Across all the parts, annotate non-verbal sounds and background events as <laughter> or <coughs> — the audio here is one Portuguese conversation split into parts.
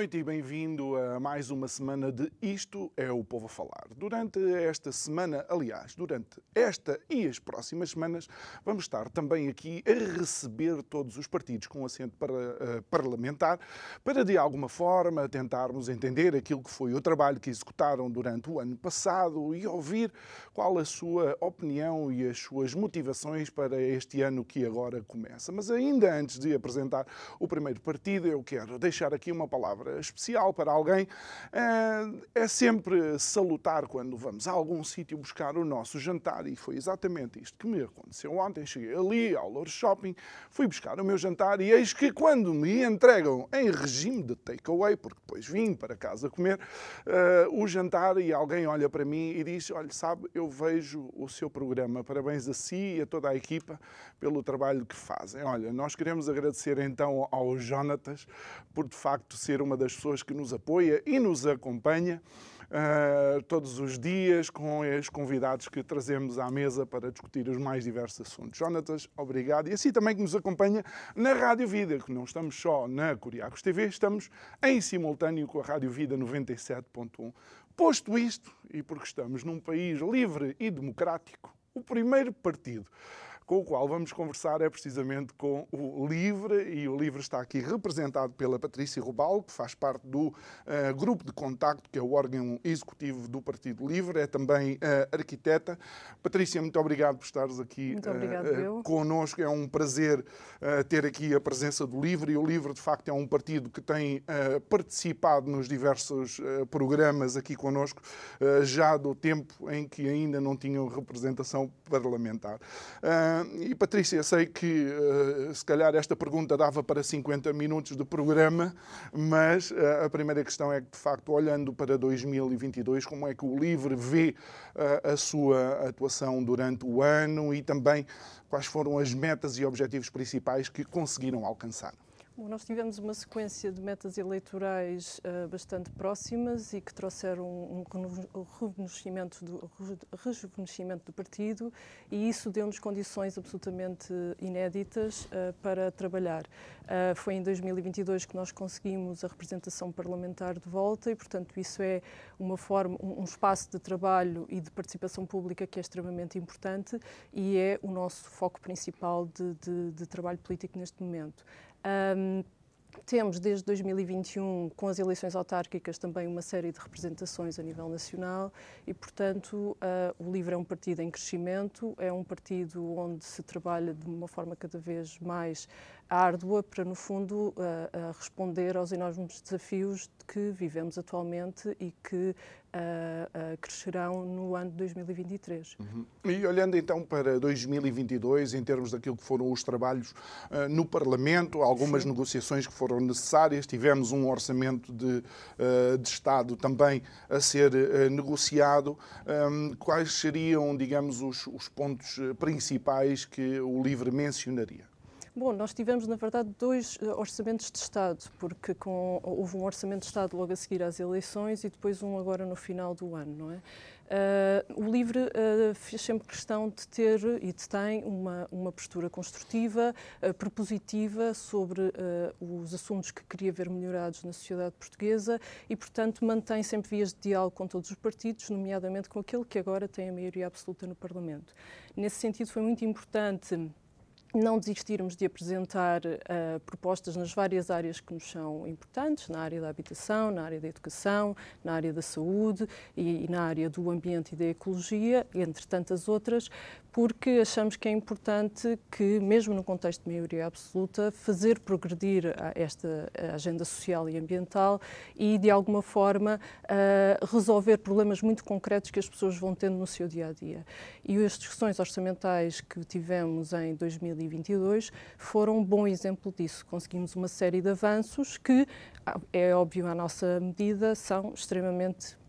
Noite e bem-vindo a mais uma semana de Isto é o Povo a Falar. Durante esta semana, aliás, durante esta e as próximas semanas, vamos estar também aqui a receber todos os partidos com assento para, uh, parlamentar para, de alguma forma, tentarmos entender aquilo que foi o trabalho que executaram durante o ano passado e ouvir qual a sua opinião e as suas motivações para este ano que agora começa. Mas ainda antes de apresentar o primeiro partido, eu quero deixar aqui uma palavra especial para alguém, é sempre salutar quando vamos a algum sítio buscar o nosso jantar. E foi exatamente isto que me aconteceu ontem. Cheguei ali ao Lourdes Shopping, fui buscar o meu jantar e eis que quando me entregam em regime de takeaway, porque depois vim para casa comer, uh, o jantar e alguém olha para mim e diz: Olha, sabe, eu vejo o seu programa. Parabéns a si e a toda a equipa pelo trabalho que fazem. Olha, nós queremos agradecer então ao Jonatas por de facto ser uma das pessoas que nos apoia e nos acompanha uh, todos os dias com os convidados que trazemos à mesa para discutir os mais diversos assuntos. Jonatas, obrigado. E assim também que nos acompanha na Rádio Vida, que não estamos só na Curiacos TV, estamos em simultâneo com a Rádio Vida 97.1. Posto isto, e porque estamos num país livre e democrático, o primeiro partido com o qual vamos conversar é precisamente com o LIVRE, e o LIVRE está aqui representado pela Patrícia Rubal, que faz parte do uh, grupo de contacto, que é o órgão executivo do Partido Livre, é também uh, arquiteta. Patrícia, muito obrigado por estares aqui muito obrigado, uh, connosco. É um prazer ter aqui a presença do LIVRE, e o LIVRE, de facto, é um partido que tem participado nos diversos programas aqui connosco, já do tempo em que ainda não tinham representação parlamentar. Uh, e Patrícia, sei que uh, se calhar esta pergunta dava para 50 minutos de programa, mas uh, a primeira questão é que, de facto, olhando para 2022, como é que o LIVRE vê uh, a sua atuação durante o ano e também quais foram as metas e objetivos principais que conseguiram alcançar? Nós tivemos uma sequência de metas eleitorais uh, bastante próximas e que trouxeram um, um rejuvenescimento, do, rejuvenescimento do partido e isso deu-nos condições absolutamente inéditas uh, para trabalhar. Uh, foi em 2022 que nós conseguimos a representação parlamentar de volta e, portanto, isso é uma forma, um, um espaço de trabalho e de participação pública que é extremamente importante e é o nosso foco principal de, de, de trabalho político neste momento. Um, temos desde 2021, com as eleições autárquicas, também uma série de representações a nível nacional e, portanto, uh, o LIVRE é um partido em crescimento, é um partido onde se trabalha de uma forma cada vez mais árdua para, no fundo, uh, uh, responder aos enormes desafios que vivemos atualmente e que uh, crescerão no ano de 2023. Uhum. E olhando então para 2022, em termos daquilo que foram os trabalhos no Parlamento, algumas Sim. negociações que foram necessárias, tivemos um orçamento de, de Estado também a ser negociado. Um, quais seriam, digamos, os, os pontos principais que o LIVRE mencionaria? Bom, nós tivemos, na verdade, dois eh, orçamentos de Estado, porque com, houve um orçamento de Estado logo a seguir às eleições e depois um agora no final do ano, não é? Uh, o LIVRE uh, fez sempre questão de ter e de tem uma, uma postura construtiva, uh, propositiva sobre os assuntos que queria ver melhorados na sociedade portuguesa e, portanto, mantém sempre vias de diálogo com todos os partidos, nomeadamente com aquele que agora tem a maioria absoluta no Parlamento. Nesse sentido, foi muito importante não desistirmos de apresentar uh, propostas nas várias áreas que nos são importantes, na área da habitação, na área da educação, na área da saúde e, e na área do ambiente e da ecologia, entre tantas outras, porque achamos que é importante que, mesmo no contexto de maioria absoluta, fazer progredir esta agenda social e ambiental e, de alguma forma, resolver problemas muito concretos que as pessoas vão tendo no seu dia a dia. E as discussões orçamentais que tivemos em 2020 2022 foram um bom exemplo disso. Conseguimos uma série de avanços que, é óbvio, à nossa medida, são extremamente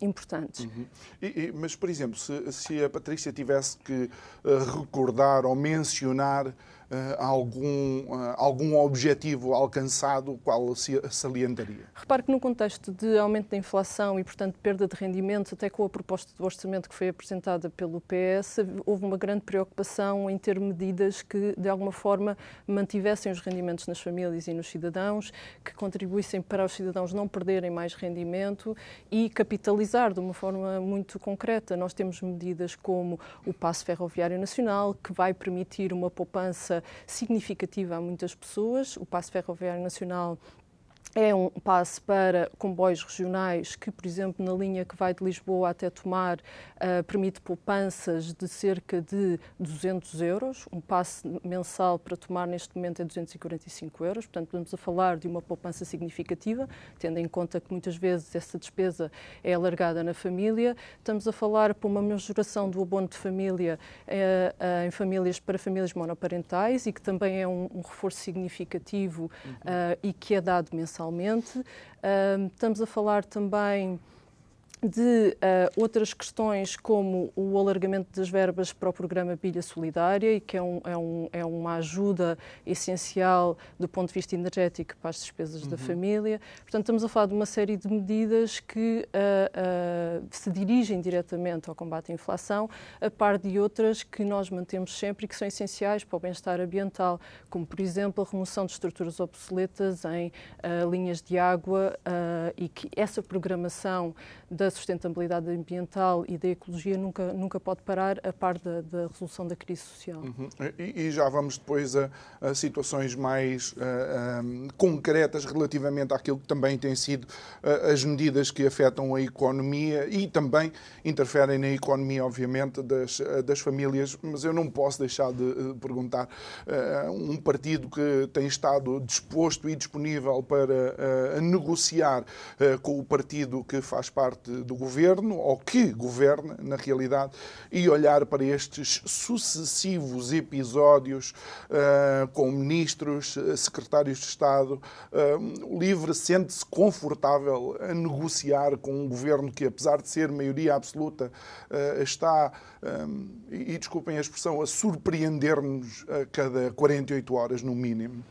importantes. Uhum. E, e, mas, por exemplo, se, se, a Patrícia tivesse que uh, recordar ou mencionar algum, uh, algum objetivo alcançado, qual se salientaria? Repare que no contexto de aumento da inflação e, portanto, perda de rendimento, até com a proposta do orçamento que foi apresentada pelo PS, houve uma grande preocupação em ter medidas que, de alguma forma, mantivessem os rendimentos nas famílias e nos cidadãos, que contribuíssem para os cidadãos não perderem mais rendimento e capitalizar de uma forma muito concreta. Nós temos medidas como o Passo Ferroviário Nacional, que vai permitir uma poupança significativa a muitas pessoas. O Passo Ferroviário Nacional é um passo para comboios regionais que, por exemplo, na linha que vai de Lisboa até Tomar, uh, permite poupanças de cerca de 200 euros. Um passe mensal para Tomar neste momento é 245 euros. Portanto, estamos a falar de uma poupança significativa, tendo em conta que muitas vezes essa despesa é alargada na família. Estamos a falar para uma majoração do abono de família uh, uh, em famílias para famílias monoparentais e que também é um, um reforço significativo uhum. e que é dado mensalmente mensalmente. estamos a falar também de uh, outras questões como o alargamento das verbas para o programa Pilha Solidária, e que é, um, é, um, é, uma ajuda essencial do ponto de vista energético para as despesas uhum. da família. Portanto, estamos a falar de uma série de medidas que uh, uh, se dirigem diretamente ao combate à inflação, a par de outras que nós mantemos sempre e que são essenciais para o bem-estar ambiental, como, por exemplo, a remoção de estruturas obsoletas em linhas de água e que essa programação da sustentabilidade ambiental e da ecologia nunca, nunca pode parar a par da, da resolução da crise social. Uhum. E, e, já vamos depois a, a situações mais uh, eh, um, eh, concretas relativamente àquilo que também têm sido uh, as medidas que afetam a economia e também interferem na economia, obviamente, das, das famílias. Mas eu não posso deixar de uh, perguntar um partido que tem estado disposto e disponível para negociar com o partido que faz parte do governo, ou que governa, na realidade, e olhar para estes sucessivos episódios uh, com ministros, secretários de Estado. Uh, o LIVRE sente-se confortável a negociar com um governo que, apesar de ser maioria absoluta, uh, está, e desculpem a expressão, a surpreender-nos a cada 48 horas, no mínimo.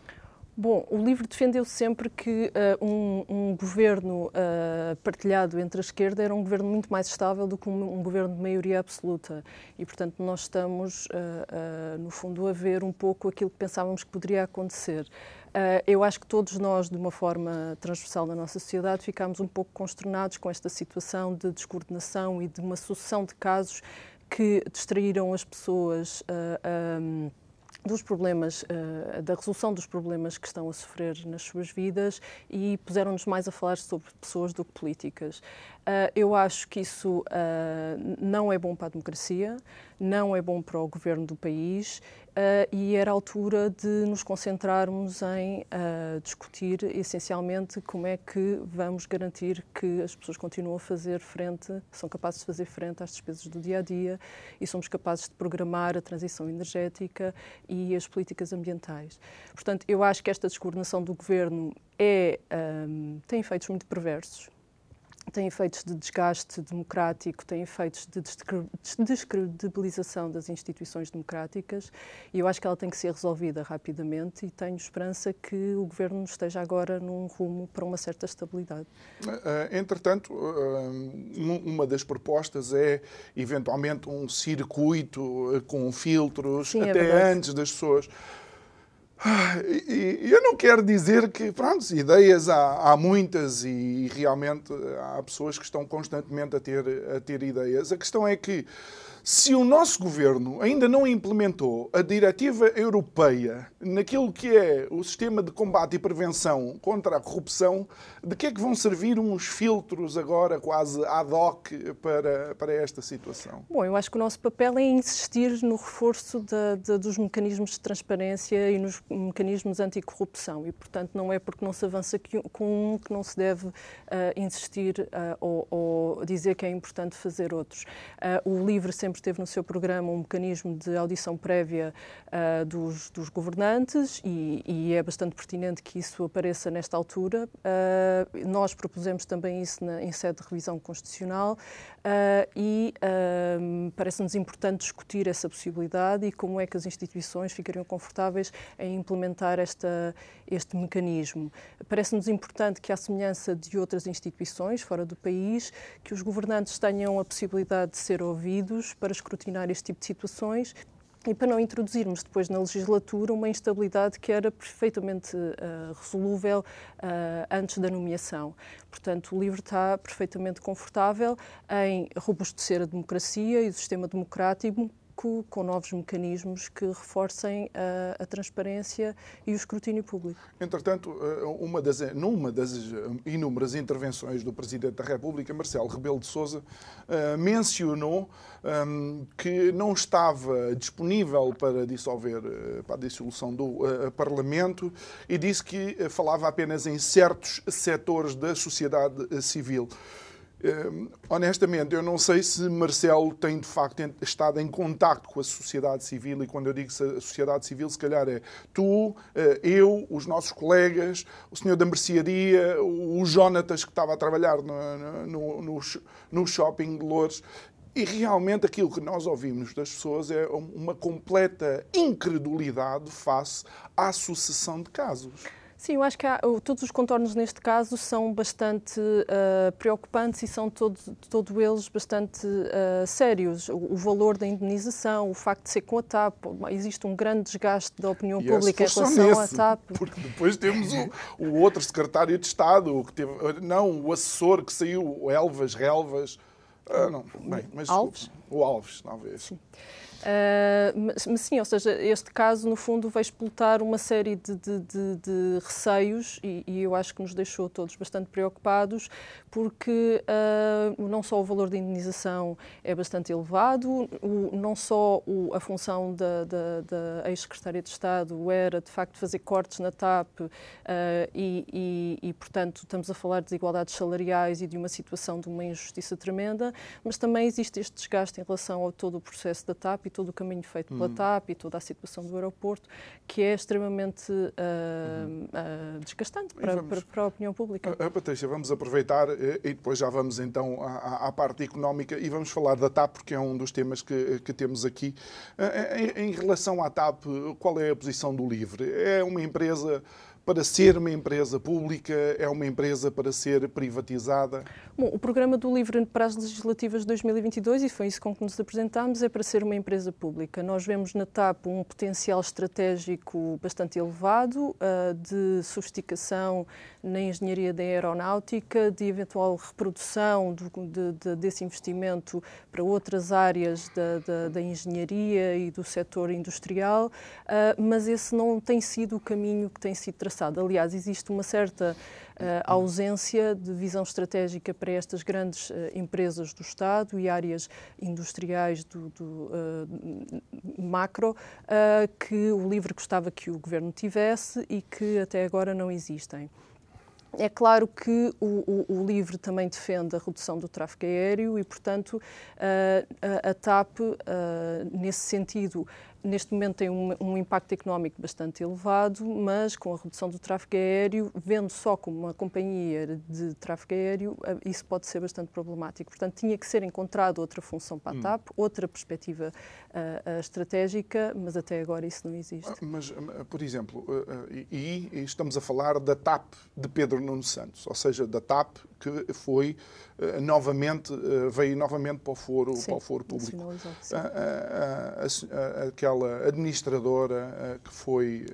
Bom, o LIVRE defendeu sempre que uh, um, um, governo uh, partilhado entre a esquerda era um governo muito mais estável do que um, um governo de maioria absoluta. E, portanto, nós estamos, uh, no fundo, a ver um pouco aquilo que pensávamos que poderia acontecer. eu acho que todos nós, de uma forma transversal na nossa sociedade, ficámos um pouco consternados com esta situação de descoordenação e de uma sucessão de casos que distraíram as pessoas. Um, dos problemas, uh, da resolução dos problemas que estão a sofrer nas suas vidas e puseram-nos mais a falar sobre pessoas do que políticas. Uh, eu acho que isso uh, não é bom para a democracia, não é bom para o governo do país uh, e era a altura de nos concentrarmos em discutir essencialmente como é que vamos garantir que as pessoas continuam a fazer frente, são capazes de fazer frente às despesas do dia a dia e somos capazes de programar a transição energética e as políticas ambientais. Portanto, eu acho que esta descoordenação do governo é, um, tem efeitos muito perversos tem efeitos de desgaste democrático, tem efeitos de descredibilização das instituições democráticas e eu acho que ela tem que ser resolvida rapidamente e tenho esperança que o Governo esteja agora num rumo para uma certa estabilidade. Eh, entretanto, eh, uma das propostas é eventualmente um circuito eh, com filtros Sim, é até é antes das pessoas e eu não quero dizer que, pronto, ideias há, há, muitas e realmente há pessoas que estão constantemente a ter, a ter ideias. A questão é que se o nosso governo ainda não implementou a diretiva europeia naquilo que é o sistema de combate e prevenção contra a corrupção, de que é que vão servir uns filtros agora quase ad hoc para, para esta situação? Bom, eu acho que o nosso papel é insistir no reforço dos mecanismos de transparência e nos mecanismos anticorrupção e, portanto, não é porque não se avança com um que não se deve uh, insistir uh, ou, ou, dizer que é importante fazer outros. Uh, o LIVRE sempre teve no seu programa um mecanismo de audição prévia dos, dos, governantes e, e, é bastante pertinente que isso apareça nesta altura. Nós propusemos também isso na, em sede de revisão constitucional e parece-nos importante discutir essa possibilidade e como é que as instituições ficariam confortáveis em implementar esta, este mecanismo. Parece-nos importante que, à semelhança de outras instituições fora do país, que os governantes tenham a possibilidade de ser ouvidos para escrutinar este tipo de situações e para não introduzirmos depois na legislatura uma instabilidade que era perfeitamente uh, resolúvel uh, antes da nomeação. Portanto, o LIVRE está perfeitamente confortável em robustecer a democracia e o sistema democrático com novos mecanismos que reforcem a, a, transparência e o escrutínio público. Entretanto, eh, uma das, numa das inúmeras intervenções do Presidente da República, Marcelo Rebelo de Sousa, uh, mencionou um, que não estava disponível para dissolver, eh, para a dissolução do Parlamento e disse que falava apenas em certos setores da sociedade civil. Uh, honestamente, eu não sei se Marcelo tem de facto estado em contacto com a sociedade civil, e quando eu digo sociedade civil, se calhar é tu, uh, eu, os nossos colegas, o senhor da mercearia, o Jonatas que estava a trabalhar no, no, no, no shopping de Lourdes. E realmente aquilo que nós ouvimos das pessoas é uma completa incredulidade face à sucessão de casos. Sim, eu acho que há, todos os contornos neste caso são bastante uh, preocupantes e são todos todo eles bastante uh, sérios. O, o, valor da indenização, o facto de ser com a TAP, existe um grande desgaste da opinião e é pública em relação nesse, à TAP. Porque depois temos o, o, outro secretário de Estado, que teve, não, o assessor que saiu, o Elvas, Relvas. Uh, não, bem, mas Alves? O, o Alves, talvez. Sim. Uh, mas, sim, ou seja, este caso, no fundo, vai explotar uma série de, de, de, de receios e, e, eu acho que nos deixou todos bastante preocupados, porque uh, não só o valor da indenização é bastante elevado, o, não só o, a função da, da, da ex-secretária de Estado era, de facto, fazer cortes na TAP uh, e, e, e, portanto, estamos a falar de desigualdades salariais e de uma situação de uma injustiça tremenda, mas também existe este desgaste em relação a todo o processo da TAP e todo o caminho feito pela hum. TAP e toda a situação do aeroporto, que é extremamente uh, uh, desgastante para, vamos, para, para, a opinião pública. Uh, Patrícia, vamos aproveitar e depois já vamos então à, à, parte económica e vamos falar da TAP, porque é um dos temas que, que temos aqui. Em, em relação à TAP, qual é a posição do LIVRE? É uma empresa para ser uma empresa pública, é uma empresa para ser privatizada? Bom, o programa do LIVRE para as legislativas de 2022, e foi isso com que nos apresentámos, é para ser uma empresa pública. Nós vemos na TAP um potencial estratégico bastante elevado uh, de sofisticação na engenharia da aeronáutica, de eventual reprodução do, de, de, desse investimento para outras áreas da, da, da engenharia e do setor industrial, uh, mas esse não tem sido o caminho que tem sido traçado. Aliás, existe uma certa uh, ausência de visão estratégica para estas grandes uh, empresas do Estado e áreas industriais do, do macro que o LIVRE gostava que o Governo tivesse e que até agora não existem. É claro que o, o, o, LIVRE também defende a redução do tráfego aéreo e, portanto, a, a TAP, nesse sentido, neste momento tem um, um, impacto económico bastante elevado, mas com a redução do tráfego aéreo, vendo só como uma companhia de tráfego aéreo, eh, isso pode ser bastante problemático. Portanto, tinha que ser encontrado outra função para a hum. TAP, hum. outra perspectiva uh, uh, estratégica, mas até agora isso não existe. Ah, mas, por exemplo, uh, e, e estamos a falar da TAP de Pedro Nuno Santos, ou seja, da TAP que foi uh, novamente, uh, veio novamente para o foro, sim, para o foro público. Aquela administradora que foi,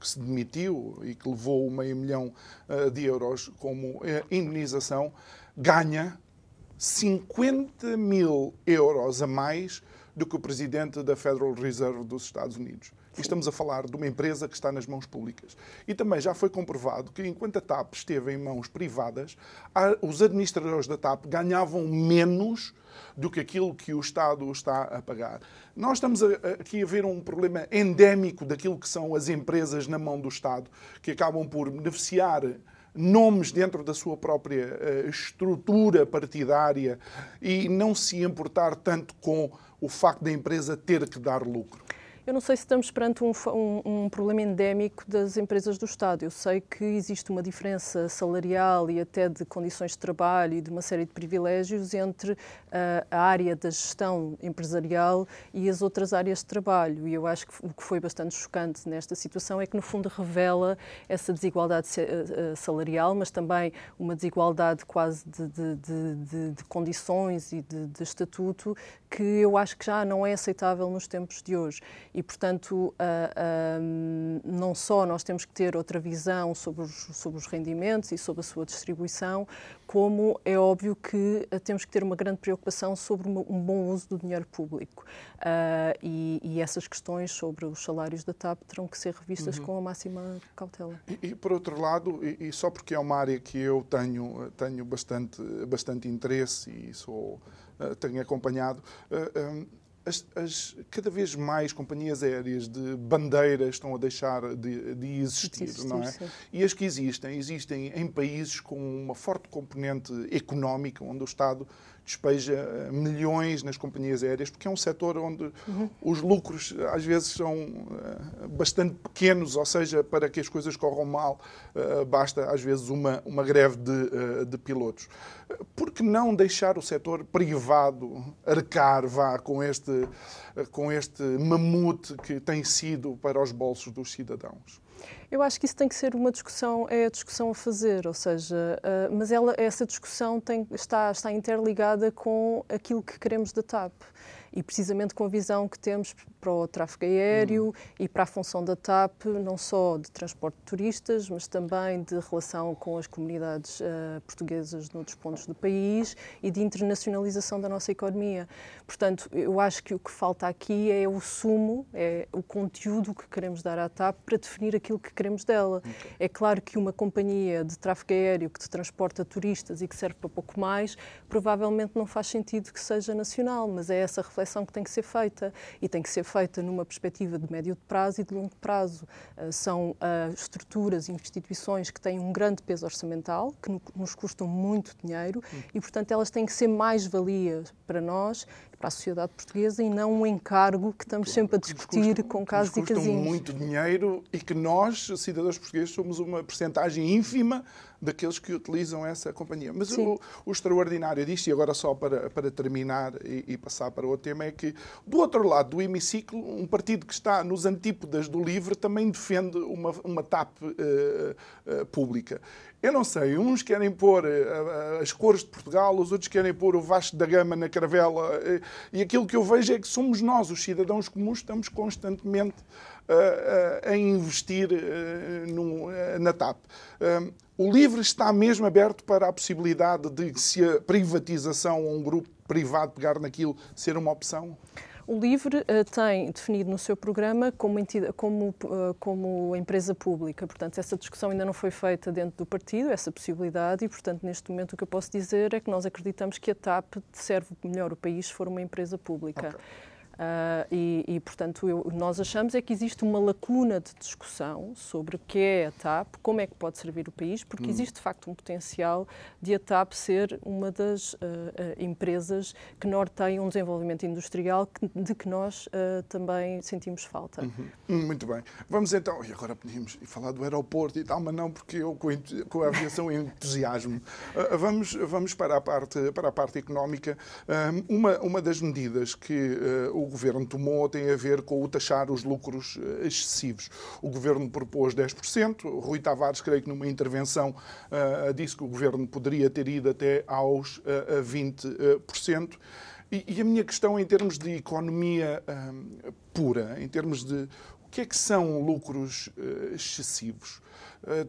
que se demitiu e que levou meio milhão de euros como indenização, ganha 50 mil euros a mais do que o presidente da Federal Reserve dos Estados Unidos. E estamos a falar de uma empresa que está nas mãos públicas. E também já foi comprovado que, enquanto a TAP esteve em mãos privadas, os administradores da TAP ganhavam menos do que aquilo que o Estado está a pagar. Nós estamos aqui a ver um problema endémico daquilo que são as empresas na mão do Estado, que acabam por beneficiar nomes dentro da sua própria uh, estrutura partidária e não se importar tanto com o facto da empresa ter que dar lucro? Eu não sei se estamos perante um, um, um, problema endémico das empresas do Estado. Eu sei que existe uma diferença salarial e até de condições de trabalho e de uma série de privilégios entre uh, a área da gestão empresarial e as outras áreas de trabalho. E eu acho que o que foi bastante chocante nesta situação é que, no fundo, revela essa desigualdade ah, ah, salarial, mas também uma desigualdade quase de, de, de, de condições e de, estatuto que eu acho que já não é aceitável nos tempos de hoje. E, portanto, uh, uh, não só nós temos que ter outra visão sobre os, sobre os rendimentos e sobre a sua distribuição, como é óbvio que uh, temos que ter uma grande preocupação sobre um bom uso do dinheiro público. E, e, essas questões sobre os salários da TAP terão que ser revistas uhum. com a máxima cautela. E, e por outro lado, e, e, só porque é uma área que eu tenho, tenho bastante, bastante interesse e sou eh, tenho acompanhado, eh, eh, as, as, cada vez mais companhias aéreas de bandeira estão a deixar de, de existir, existir, não é? Sim. E as que existem, existem em países com uma forte componente económica, onde o Estado despeja eh, milhões nas companhias aéreas, porque é um setor onde uhum. os lucros às vezes são uh, bastante pequenos, ou seja, para que as coisas corram mal, uh, basta às vezes uma, uma greve de, de pilotos. Por que não deixar o setor privado arcar vá com este, com este mamute que tem sido para os bolsos dos cidadãos? Eu acho que isso tem que ser uma discussão, é a discussão a fazer, ou seja, uh, mas ela, essa discussão tem, está, está interligada com aquilo que queremos da TAP. E precisamente com a visão que temos para o tráfego aéreo hum. e para a função da TAP, não só de transporte de turistas, mas também de relação com as comunidades uh, portuguesas noutros pontos do país e de internacionalização da nossa economia. Portanto, eu acho que o que falta aqui é o sumo, é o conteúdo que queremos dar à TAP para definir aquilo que queremos dela. Okay. É claro que uma companhia de tráfego aéreo que transporta turistas e que serve para pouco mais, provavelmente não faz sentido que seja nacional, mas é essa reflexão reflexão que tem que ser feita e tem que ser feita numa perspectiva de médio prazo e de longo prazo. Uh, são uh, estruturas e instituições que têm um grande peso orçamental, que no, nos custam muito dinheiro e, portanto, elas têm que ser mais valias para nós para a sociedade portuguesa e não um encargo que estamos sempre a discutir custam, com casos e casinhos. muito dinheiro e que nós, cidadãos portugueses, somos uma percentagem ínfima daqueles que utilizam essa companhia. Mas o, o, extraordinário disto, e agora só para, para terminar e, e, passar para outro tema, é que do outro lado do hemiciclo, um partido que está nos antípodas do LIVRE também defende uma, uma TAP uh, uh, pública. Eu não sei, uns querem pôr uh, as cores de Portugal, os outros querem pôr o Vasco da Gama na caravela. e aquilo que eu vejo é que somos nós, os cidadãos comuns, estamos constantemente a investir na TAP. O LIVRE está mesmo aberto para a possibilidade de, se a privatização ou um grupo privado pegar naquilo, ser uma opção? O LIVRE uh, tem definido no seu programa como, entidade, como, uh, como empresa pública. Portanto, essa discussão ainda não foi feita dentro do partido, essa possibilidade, e, portanto, neste momento o que eu posso dizer é que nós acreditamos que a TAP serve melhor o país se for uma empresa pública. Okay. Uh, e, e, portanto, eu, nós achamos é que existe uma lacuna de discussão sobre o que é a TAP, como é que pode servir o país, porque hum. existe de facto um potencial de a TAP ser uma das uh, uh, empresas que norteiam um desenvolvimento industrial que, de que nós também sentimos falta. Uhum. Hum, muito bem. Vamos então, e agora podíamos falar do aeroporto e tal, mas não porque eu com, com a aviação <laughs> entusiasmo. vamos, vamos para a parte, para a parte económica. uma, uma das medidas que o o governo tomou tem a ver com o taxar os lucros eh, excessivos. O governo propôs 10%, Rui Tavares, creio que numa intervenção, uh, disse que o governo poderia ter ido até aos uh, 20%. E, e, a minha questão em termos de economia uh, pura, em termos de o que é que são lucros excessivos?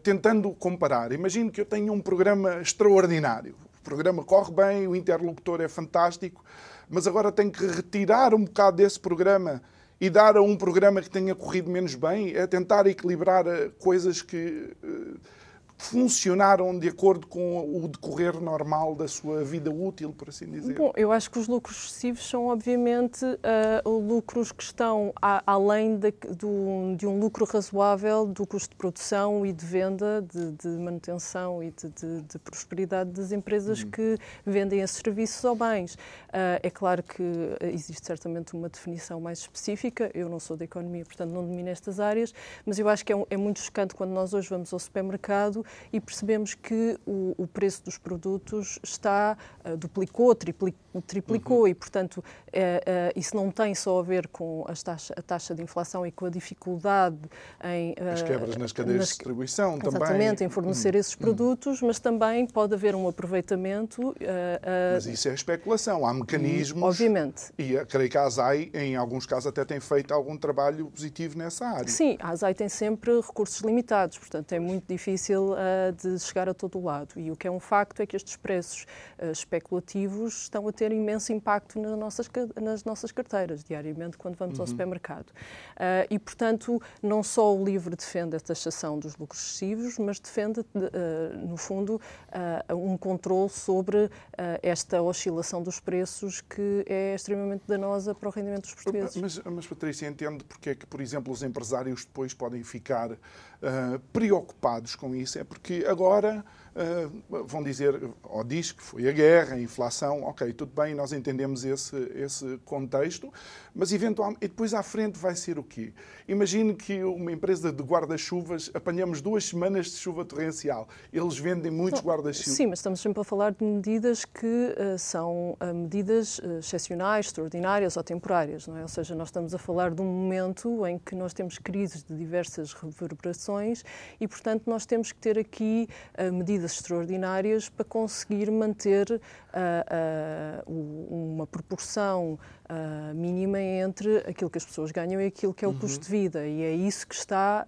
tentando comparar, imagino que eu tenho um programa extraordinário. O programa corre bem, o interlocutor é fantástico, mas agora tem que retirar um bocado desse programa e dar a um programa que tenha corrido menos bem, é tentar equilibrar eh, coisas que, eh, funcionaram de acordo com o decorrer normal da sua vida útil, por assim dizer? Bom, eu acho que os lucros excessivos são, obviamente, uh, lucros que estão a, além de, do, de, um lucro razoável do custo de produção e de venda, de, de manutenção e de, de, prosperidade das empresas uhum. que vendem esses serviços ou bens. Uh, é claro que existe certamente uma definição mais específica, eu não sou da economia, portanto não domino estas áreas, mas eu acho que é, um, é muito chocante quando nós hoje vamos ao supermercado e percebemos que o, o preço dos produtos está, uh, duplicou, triplicou, triplicou uhum. e, portanto, uh, uh, isso não tem só a ver com taxa, a taxa de inflação e com a dificuldade em... As quebras nas cadeias nas, de distribuição exatamente, também. Exatamente, em fornecer uhum. esses produtos, mas também pode haver um aproveitamento... mas isso é especulação, há mecanismos... Obviamente. E creio que a ASAI, em alguns casos, até tem feito algum trabalho positivo nessa área. Sim, a ASAI tem sempre recursos limitados, portanto é muito difícil uh, de chegar a todo lado. E o que é um facto é que estes preços uh, especulativos estão a ter imenso impacto nas nossas, nas nossas carteiras, diariamente, quando vamos uhum. ao supermercado. Uh, e, portanto, não só o LIVRE defende a taxação dos lucros excessivos, mas defende, no fundo, um controle sobre esta oscilação dos preços que é extremamente danosa para o rendimento dos portugueses. Mas, mas Patrícia, entende porque é que, por exemplo, os empresários depois podem ficar preocupados com isso? É porque agora uh, vão dizer, ou diz que foi a guerra, a inflação, ok, tudo bem, nós entendemos esse, esse contexto, mas eventualmente, e depois à frente vai ser o quê? Imagine que uma empresa de guarda-chuvas, apanhamos duas semanas de chuva torrencial, eles vendem muitos guarda-chuvas. Sim, mas estamos sempre a falar de medidas que uh, são uh, medidas excepcionais, extraordinárias ou temporárias, não é? Ou seja, nós estamos a falar de um momento em que nós temos crises de diversas reverberações e, portanto, nós temos que ter aqui medidas medidas extraordinárias para conseguir manter uh, uh, uma proporção uh, mínima entre aquilo que as pessoas ganham e aquilo que é o uhum. custo de vida. E é isso que está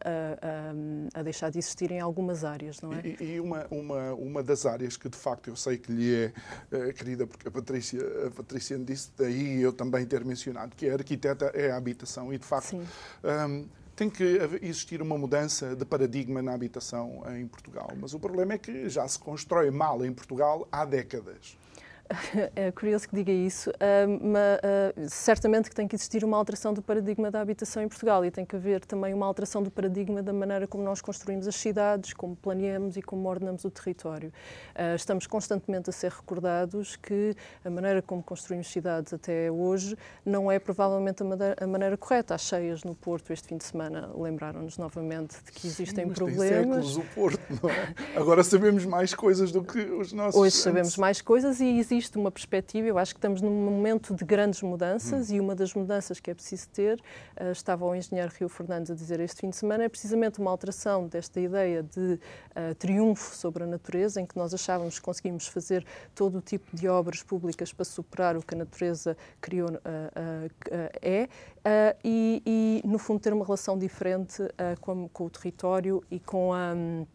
a deixar de existir em algumas áreas, não é? E, e, uma, uma, uma das áreas que, de facto, eu sei que lhe é uh, querida, porque a Patrícia, a Patrícia disse, daí eu também ter mencionado, que a arquiteta é a habitação. E, de facto, um, tem que existir uma mudança de paradigma na habitação em Portugal. Mas o problema é que já se constrói mal em Portugal há décadas. <laughs> É curioso que diga isso, mas certamente que tem que existir uma alteração do paradigma da habitação em Portugal e tem que haver também uma alteração do paradigma da maneira como nós construímos as cidades, como planeamos e como ordenamos o território. Ah, estamos constantemente a ser recordados que a maneira como construímos cidades até hoje não é provavelmente a maneira, correta. As cheias no Porto este fim de semana lembraram-nos novamente de que existem Sim, mas problemas. Tem séculos o Porto, não é? Agora sabemos mais coisas do que os nossos. Hoje sabemos mais coisas e existe existe uma perspectiva, eu acho que estamos num momento de grandes mudanças hum. e uma das mudanças que é preciso ter, uh, estava o engenheiro Rio Fernandes a dizer este fim de semana, é precisamente uma alteração desta ideia de uh, triunfo sobre a natureza, em que nós achávamos que conseguimos fazer todo o tipo de obras públicas para superar o que a natureza criou, uh, é, e, e, no fundo, ter uma relação diferente com, com, o território e com a. Um,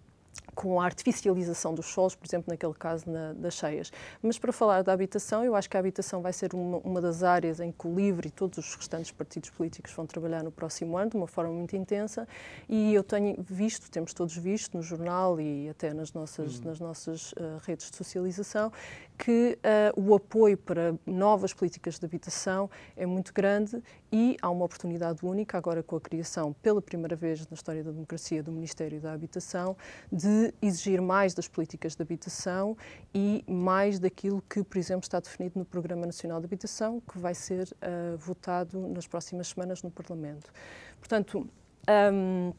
com a artificialização dos solos, por exemplo, naquele caso na, das cheias. Mas para falar da habitação, eu acho que a habitação vai ser uma, uma, das áreas em que o LIVRE e todos os restantes partidos políticos vão trabalhar no próximo ano, de uma forma muito intensa, e eu tenho visto, temos todos visto no jornal e até nas nossas, uhum. nas nossas uh, redes de socialização, que uh, o apoio para novas políticas de habitação é muito grande e há uma oportunidade única, agora com a criação, pela primeira vez na história da democracia, do Ministério da Habitação, de exigir mais das políticas de habitação e mais daquilo que, por exemplo, está definido no Programa Nacional de Habitação, que vai ser uh, votado nas próximas semanas no Parlamento. Portanto, um,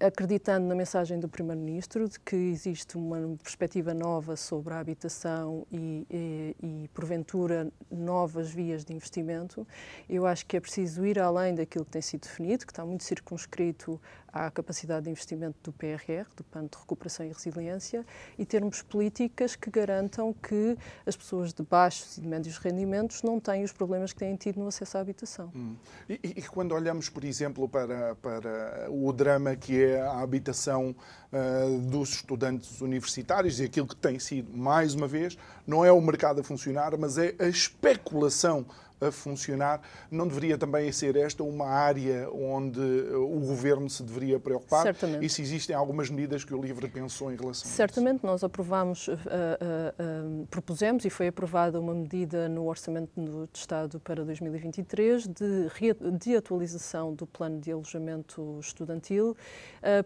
acreditando na mensagem do Primeiro-Ministro de que existe uma perspectiva nova sobre a habitação e, e, e, porventura, novas vias de investimento, eu acho que é preciso ir além daquilo que tem sido definido, que está muito circunscrito à capacidade de investimento do PRR, do Plano de Recuperação e Resiliência, e termos políticas que garantam que as pessoas de baixos e de médios rendimentos não têm os problemas que têm tido no acesso à habitação. Hum. E, e, quando olhamos, por exemplo, para, para o drama que é a habitação uh, dos estudantes universitários e aquilo que tem sido, mais uma vez, não é o mercado a funcionar, mas é a especulação a funcionar. Não deveria também ser esta uma área onde o governo se deveria preocupar? Certamente. E se existem algumas medidas que o LIVRE pensou em relação Certamente, a isso? nós aprovamos, uh, uh, uh, propusemos e foi aprovada uma medida no Orçamento do Estado para 2023 de, de atualização do plano de alojamento estudantil,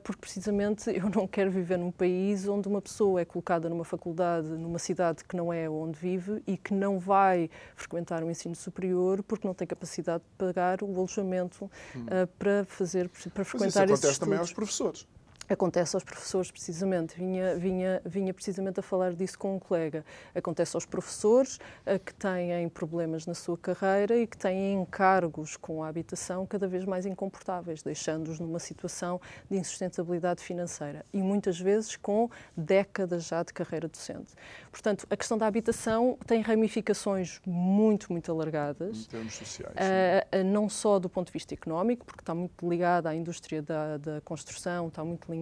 porque precisamente eu não quero viver num país onde uma pessoa é colocada numa faculdade, numa cidade que não é onde vive e que não vai frequentar o ensino superior porque não tem capacidade de pagar o alojamento hum. para fazer para frequentar Mas isso acontece também aos professores acontece aos professores, precisamente. Vinha, vinha, vinha precisamente a falar disso com um colega. Acontece aos professores a, que têm problemas na sua carreira e que têm encargos com a habitação cada vez mais incomportáveis, deixando-os numa situação de insustentabilidade financeira e muitas vezes com décadas já de carreira docente. Portanto, a questão da habitação tem ramificações muito, muito alargadas. Em termos sociais. Uh, não só do ponto de vista económico, porque está muito ligada à indústria da, da construção, está muito ligada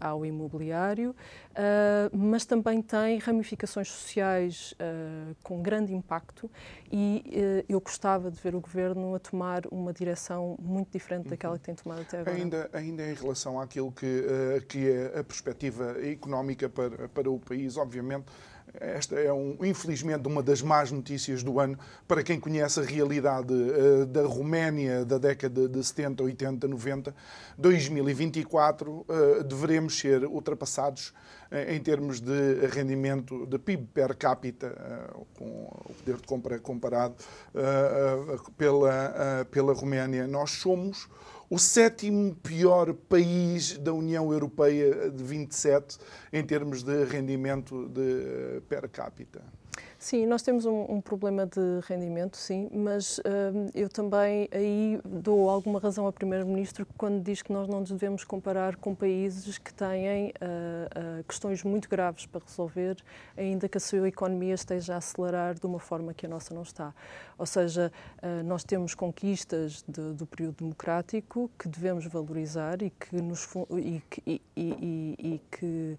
ao imobiliário, uh, mas também tem ramificações sociais uh, com grande impacto e uh, eu gostava de ver o governo a tomar uma direção muito diferente uhum. daquela que tem tomado até agora. Ainda, ainda em relação àquilo que, que é a perspectiva económica para, para o país, obviamente esta é, um, infelizmente, uma das más notícias do ano para quem conhece a realidade uh, da Roménia da década de 70, 80, 90. 2024 uh, deveremos ser ultrapassados uh, em termos de rendimento de PIB per capita, uh, com o poder de compra comparado pela, pela Roménia. Nós somos o sétimo pior país da União Europeia de 27 em termos de rendimento de eh, per capita. Sim, nós temos um, um, problema de rendimento, sim, mas uh, eu também aí dou alguma razão ao Primeiro-Ministro quando diz que nós não nos devemos comparar com países que têm uh, uh, questões muito graves para resolver, ainda que a sua economia esteja a acelerar de uma forma que a nossa não está. Ou seja, nós temos conquistas de, do período democrático que devemos valorizar e que, nos, e, e, e, e que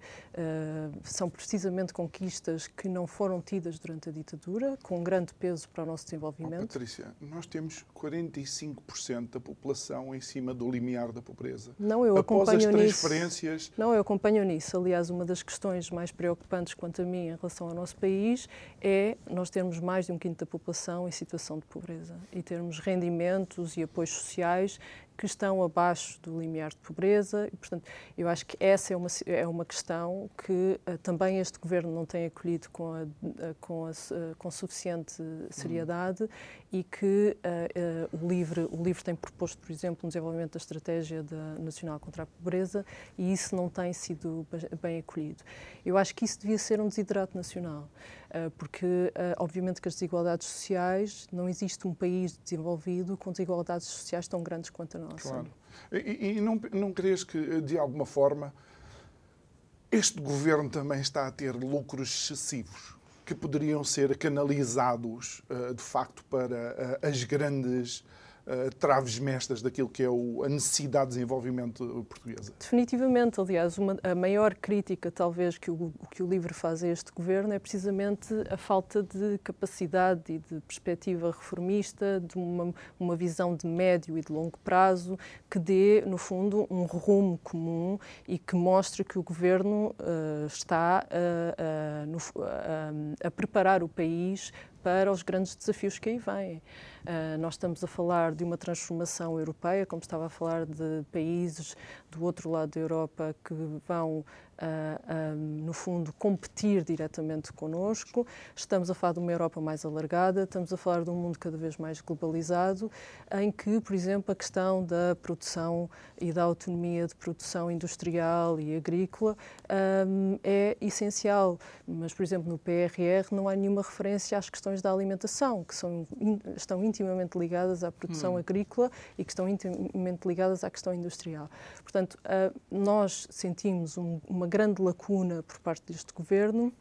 são precisamente conquistas que não foram tidas durante durante a ditadura, com grande peso para o nosso desenvolvimento. Oh, Patrícia, nós temos 45% da população em cima do limiar da pobreza. Não, eu Após acompanho as transferências... Nisso. Não, eu acompanho nisso. Aliás, uma das questões mais preocupantes quanto a mim em relação ao nosso país é nós termos mais de um quinto da população em situação de pobreza e termos rendimentos e apoios sociais que estão abaixo do limiar de pobreza e, portanto, eu acho que essa é uma, é uma questão que uh, também este governo não tem acolhido com, a, uh, com, a, uh, com suficiente seriedade e que o, LIVRE, o LIVRE tem proposto, por exemplo, um desenvolvimento da estratégia da nacional contra a pobreza e isso não tem sido bem acolhido. Eu acho que isso devia ser um desidrato nacional. Eh, porque, eh, obviamente, que as desigualdades sociais, não existe um país desenvolvido com desigualdades sociais tão grandes quanto a nossa. Claro. E, e não, não crees que, de alguma forma, este governo também está a ter lucros excessivos que poderiam ser canalizados, de facto, para as grandes traves mestras daquilo que é o, a necessidade de desenvolvimento portuguesa. Definitivamente, aliás, uma, a maior crítica talvez que o, que o LIVRE faz a este governo é precisamente a falta de capacidade e de perspectiva reformista, de uma, uma visão de médio e de longo prazo que dê, no fundo, um rumo comum e que mostre que o governo uh, está uh, no, a preparar o país para os grandes desafios que aí vêm. Uh, nós estamos a falar de uma transformação europeia, como estava a falar de países do outro lado da Europa que vão uh, no fundo, competir diretamente connosco. Estamos a falar de uma Europa mais alargada, estamos a falar de um mundo cada vez mais globalizado, em que, por exemplo, a questão da produção e da autonomia de produção industrial e agrícola um, é essencial. Mas, por exemplo, no PRR não há nenhuma referência às questões da alimentação, que são, estão intimamente ligadas à produção hum. agrícola e que estão intimamente ligadas à questão industrial. Portanto, uh, nós sentimos um, uma grande lacuna por parte deste governo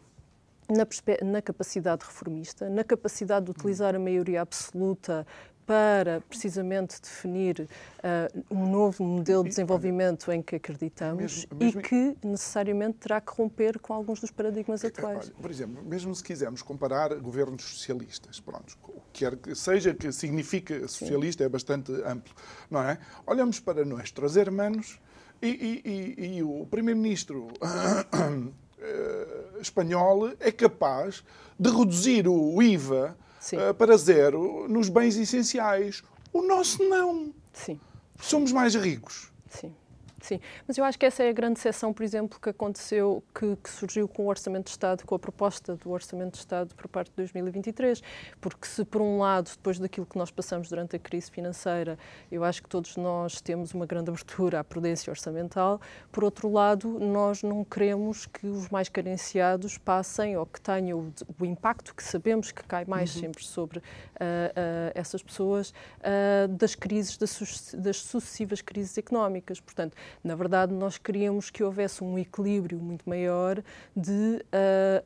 na, na, capacidade reformista, na capacidade de utilizar a maioria absoluta para precisamente definir uh, um novo modelo de desenvolvimento em que acreditamos mesmo, mesmo, e que necessariamente terá que romper com alguns dos paradigmas atuais. Olha, por exemplo, mesmo se quisermos comparar governos socialistas, pronto, quer que seja que significa socialista, Sim. é bastante amplo, não é? Olhamos para nossos hermanos e, e, e, e o primeiro-ministro <coughs> eh, espanhol é capaz de reduzir o IVA uh, para zero nos bens essenciais. O nosso não. Sim. Somos mais ricos. Sim. Sim, mas eu acho que essa é a grande seção, por exemplo, que aconteceu, que, que, surgiu com o Orçamento de Estado, com a proposta do Orçamento de Estado por parte de 2023. Porque se, por um lado, depois daquilo que nós passamos durante a crise financeira, eu acho que todos nós temos uma grande abertura à prudência orçamental, por outro lado, nós não queremos que os mais carenciados passem ou que tenham o, o impacto que sabemos que cai mais uhum. sempre sobre uh, uh, essas pessoas uh, das crises, das, das sucessivas crises económicas. Portanto, na verdade, nós queríamos que houvesse um equilíbrio muito maior de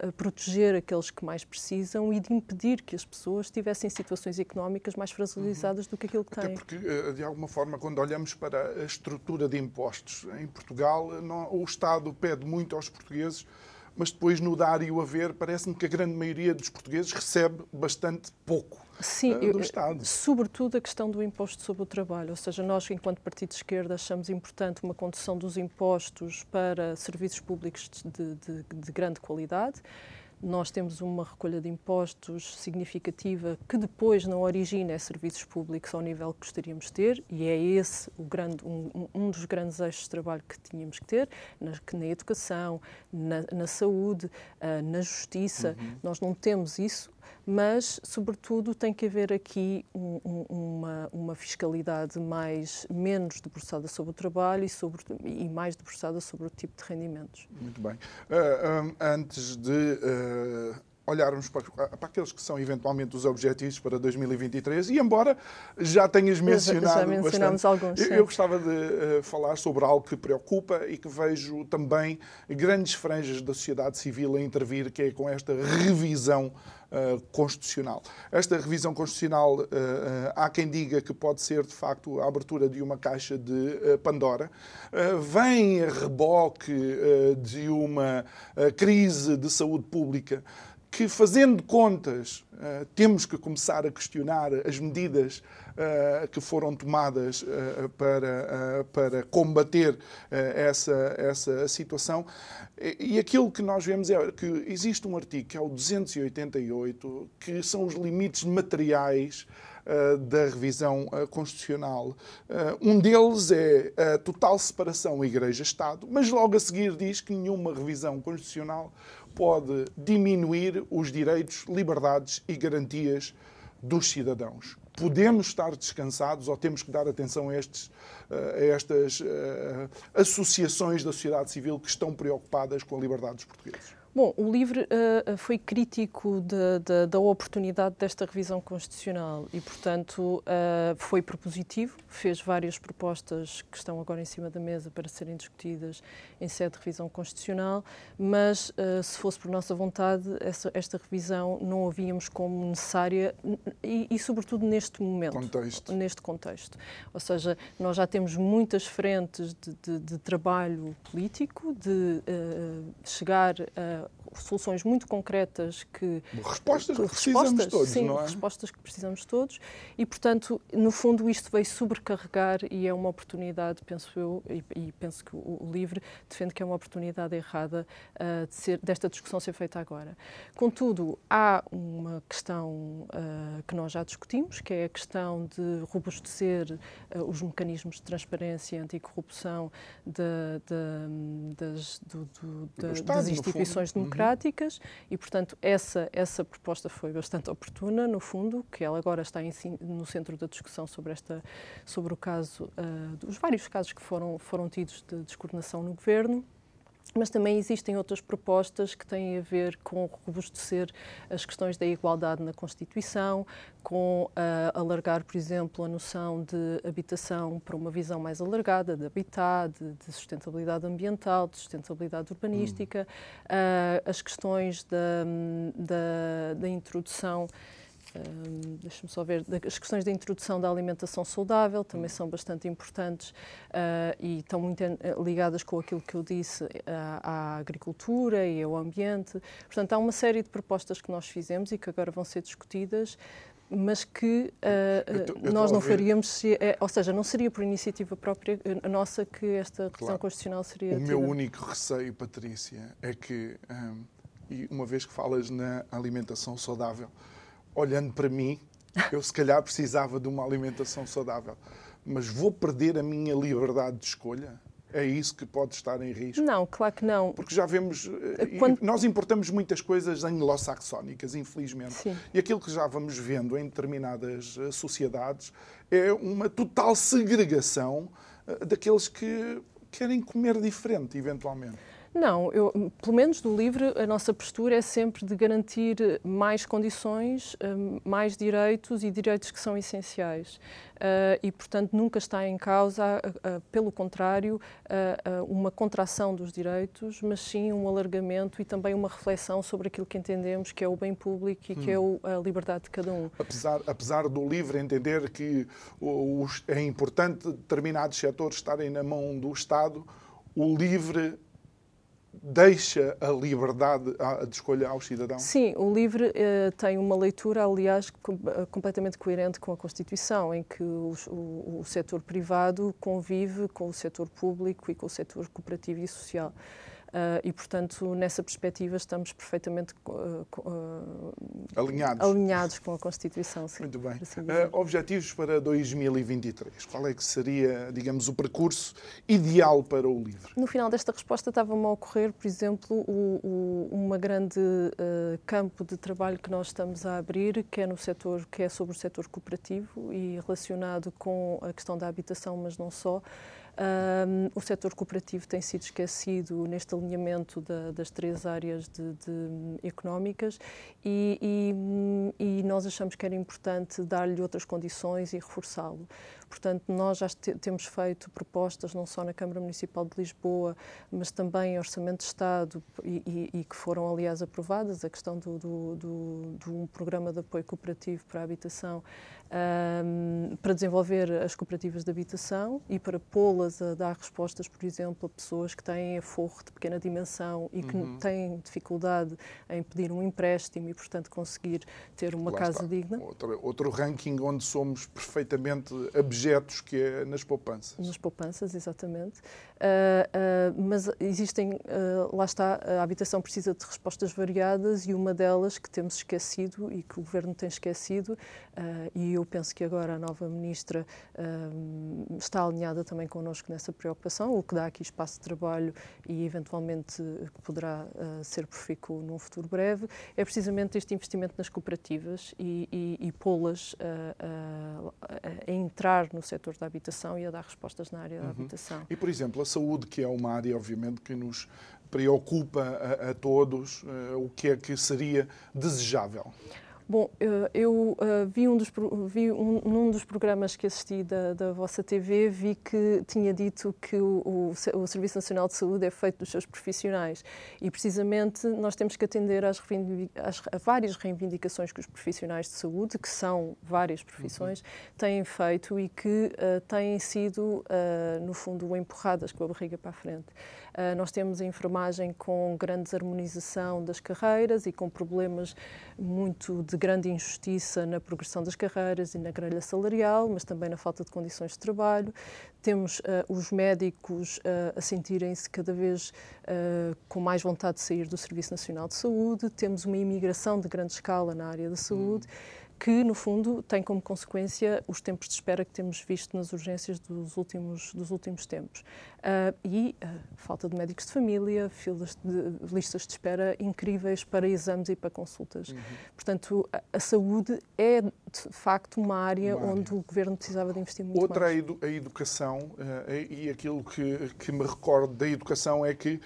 uh, proteger aqueles que mais precisam e de impedir que as pessoas tivessem situações económicas mais fragilizadas uhum. do que aquilo que Até têm. porque, eh, de alguma forma, quando olhamos para a estrutura de impostos em Portugal, não, o Estado pede muito aos portugueses mas depois no dar e o haver parece-me que a grande maioria dos portugueses recebe bastante pouco. Sim, uh, do Estado. sobretudo a questão do imposto sobre o trabalho. Ou seja, nós, enquanto Partido de Esquerda, achamos importante uma condução dos impostos para serviços públicos de, de, de grande qualidade. Nós temos uma recolha de impostos significativa que depois não origina serviços públicos ao nível que gostaríamos de ter e é esse o grande, um, um dos grandes eixos de trabalho que tínhamos que ter, na, na educação, na, na saúde, uh, na justiça. Uhum. Nós não temos isso mas, sobretudo, tem que haver aqui um, um, uma, uma, fiscalidade mais, menos debruçada sobre o trabalho e, sobre, e mais debruçada sobre o tipo de rendimentos. Muito bem. Uh, um, antes de uh, olharmos para, para, aqueles que são eventualmente os objetivos para 2023, e embora já tenhas mencionado já mencionamos bastante, alguns, eu, eu, gostava de uh, falar sobre algo que preocupa e que vejo também grandes franjas da sociedade civil a intervir, que é com esta revisão uh, constitucional. Esta revisão constitucional, uh, há quem diga que pode ser, de facto, a abertura de uma caixa de Pandora. vem a reboque de uma crise de saúde pública que, fazendo contas, uh, temos que começar a questionar as medidas uh, que foram tomadas uh, para, para combater essa, essa situação. E aquilo que nós vemos é que existe um artigo, que é o 288, que são os limites materiais da revisão constitucional. Um deles é a total separação Igreja-Estado, mas logo a seguir diz que nenhuma revisão constitucional pode diminuir os direitos, liberdades e garantias dos cidadãos. Podemos estar descansados ou temos que dar atenção a, estes, eh, a estas eh, associações da sociedade civil que estão preocupadas com a liberdade dos portugueses? Bom, o LIVRE uh, foi crítico de, de, da oportunidade desta revisão constitucional e, portanto, uh, foi propositivo, fez várias propostas que estão agora em cima da mesa para serem discutidas em sede de revisão constitucional, mas, uh, se fosse por nossa vontade, essa, esta revisão não a víamos como necessária e, e, sobretudo, neste momento. Contexto. Neste contexto. Ou seja, nós já temos muitas frentes de, de, de trabalho político, de chegar a soluções muito concretas que respostas que, precisamos respostas, todos, sim, não é? respostas que precisamos todos e portanto no fundo isto veio sobrecarregar e é uma oportunidade penso eu e, e penso que o, o, livre defende que é uma oportunidade errada uh, de ser, desta discussão ser feita agora. Contudo há uma questão uh, que nós já discutimos que é a questão de robustecer uh, os mecanismos de transparência e anticorrupção de, de, das, do, do, das, das instituições democráticas e, portanto, essa, essa proposta foi bastante oportuna, no fundo, que ela agora está em, no centro da discussão sobre, esta, sobre o caso, uh, os vários casos que foram, foram tidos de descoordenação no governo mas também existem outras propostas que têm a ver com robustecer as questões da igualdade na Constituição, com uh, alargar, por exemplo, a noção de habitação para uma visão mais alargada, de habitat, de, de sustentabilidade ambiental, de sustentabilidade urbanística, hum. uh, as questões da, da, da introdução um, deixa-me só ver, as questões da introdução da alimentação saudável também são bastante importantes uh, e estão muito ligadas com aquilo que eu disse à, à agricultura e ao ambiente. Portanto, há uma série de propostas que nós fizemos e que agora vão ser discutidas mas que uh, eu tô, eu nós não faríamos, se, é, ou seja, não seria por iniciativa própria a nossa que esta revisão claro. constitucional seria. O tida. meu único receio, Patrícia, é que, um, e uma vez que falas na alimentação saudável, olhando para mim, eu se calhar precisava de uma alimentação saudável, mas vou perder a minha liberdade de escolha? É isso que pode estar em risco? Não, claro que não. Porque já vemos. Eh, Quando... Nós importamos muitas coisas anglo-saxónicas, infelizmente. Sim. E aquilo que já vamos vendo em determinadas eh, sociedades é uma total segregação eh, daqueles que querem comer diferente, eventualmente. Não, eu, pelo menos do livro, a nossa postura é sempre de garantir mais condições, hum, mais direitos e direitos que são essenciais. Uh, e, portanto, nunca está em causa, pelo contrário, uma contração dos direitos, mas sim um alargamento e também uma reflexão sobre aquilo que entendemos que é o bem público e que é hum. é a liberdade de cada um. Apesar, apesar do livro entender que os, é importante determinados setores estarem na mão do Estado, o livre deixa a liberdade de escolha ao cidadão? Sim, o LIVRE eh, tem uma leitura, aliás, com, eh, completamente coerente com a Constituição, em que o, o, o setor privado convive com o setor público e com o setor cooperativo e social. Uh, e, portanto, nessa perspectiva estamos perfeitamente uh, uh, alinhados. alinhados com a Constituição. Sim, Muito bem. Assim objetivos para 2023. Qual é que seria, digamos, o percurso ideal para o livro? No final desta resposta estava-me a ocorrer, por exemplo, o, o, uma grande campo de trabalho que nós estamos a abrir, que é no setor, que é sobre o setor cooperativo e relacionado com a questão da habitação, mas não só. Um, o setor cooperativo tem sido esquecido neste alinhamento da, das três áreas de, de económicas e, e, e, nós achamos que era importante dar-lhe outras condições e reforçá-lo. Portanto, nós já temos feito propostas, não só na Câmara Municipal de Lisboa, mas também em Orçamento de Estado, e, e, que foram, aliás, aprovadas, a questão de um programa de apoio cooperativo para a habitação, um, para desenvolver as cooperativas de habitação e para pô-las a dar respostas, por exemplo, a pessoas que têm aforro de pequena dimensão e que uhum. têm dificuldade em pedir um empréstimo e, portanto, conseguir ter uma Lá casa está. digna. Outro, outro ranking onde somos perfeitamente objetos, que é nas poupanças. Nas poupanças, exatamente. Uh, uh, mas existem, uh, lá está, a habitação precisa de respostas variadas e uma delas que temos esquecido e que o Governo tem esquecido, e eu penso que agora a nova Ministra está alinhada também connosco nessa preocupação, o que dá aqui espaço de trabalho e eventualmente poderá ser profícuo num futuro breve, é precisamente este investimento nas cooperativas e, e, e pô-las a, a, entrar no setor da habitação e a dar respostas na área uhum. da habitação. E, por exemplo, a saúde, que é uma área, obviamente, que nos preocupa a, a todos, uh, o que é que seria desejável? Bom, eh, eu uh, vi, um dos, vi um, num dos programas que assisti da, da vossa TV, vi que tinha dito que o, o, o, Serviço Nacional de Saúde é feito dos seus profissionais e, precisamente, nós temos que atender às, às a várias reivindicações que os profissionais de saúde, que são várias profissões, uhum. têm feito e que uh, têm sido, uh, no fundo, empurradas com a barriga para a frente. Uh, nós temos a enfermagem com grande desarmonização das carreiras e com problemas muito de grande injustiça na progressão das carreiras e na grelha salarial, mas também na falta de condições de trabalho. Temos uh, os médicos uh, a sentirem-se cada vez com mais vontade de sair do Serviço Nacional de Saúde. Temos uma imigração de grande escala na área da saúde. Hum que, no fundo, tem como consequência os tempos de espera que temos visto nas urgências dos últimos, dos últimos tempos. Uh, e uh, falta de médicos de família, filas de, listas de espera incríveis para exames e para consultas. Uhum. Portanto, a, a, saúde é, de facto, uma área, uma área, onde o governo precisava de investir muito Outra mais. Outra é a educação, uh, e aquilo que, que me recordo da educação é que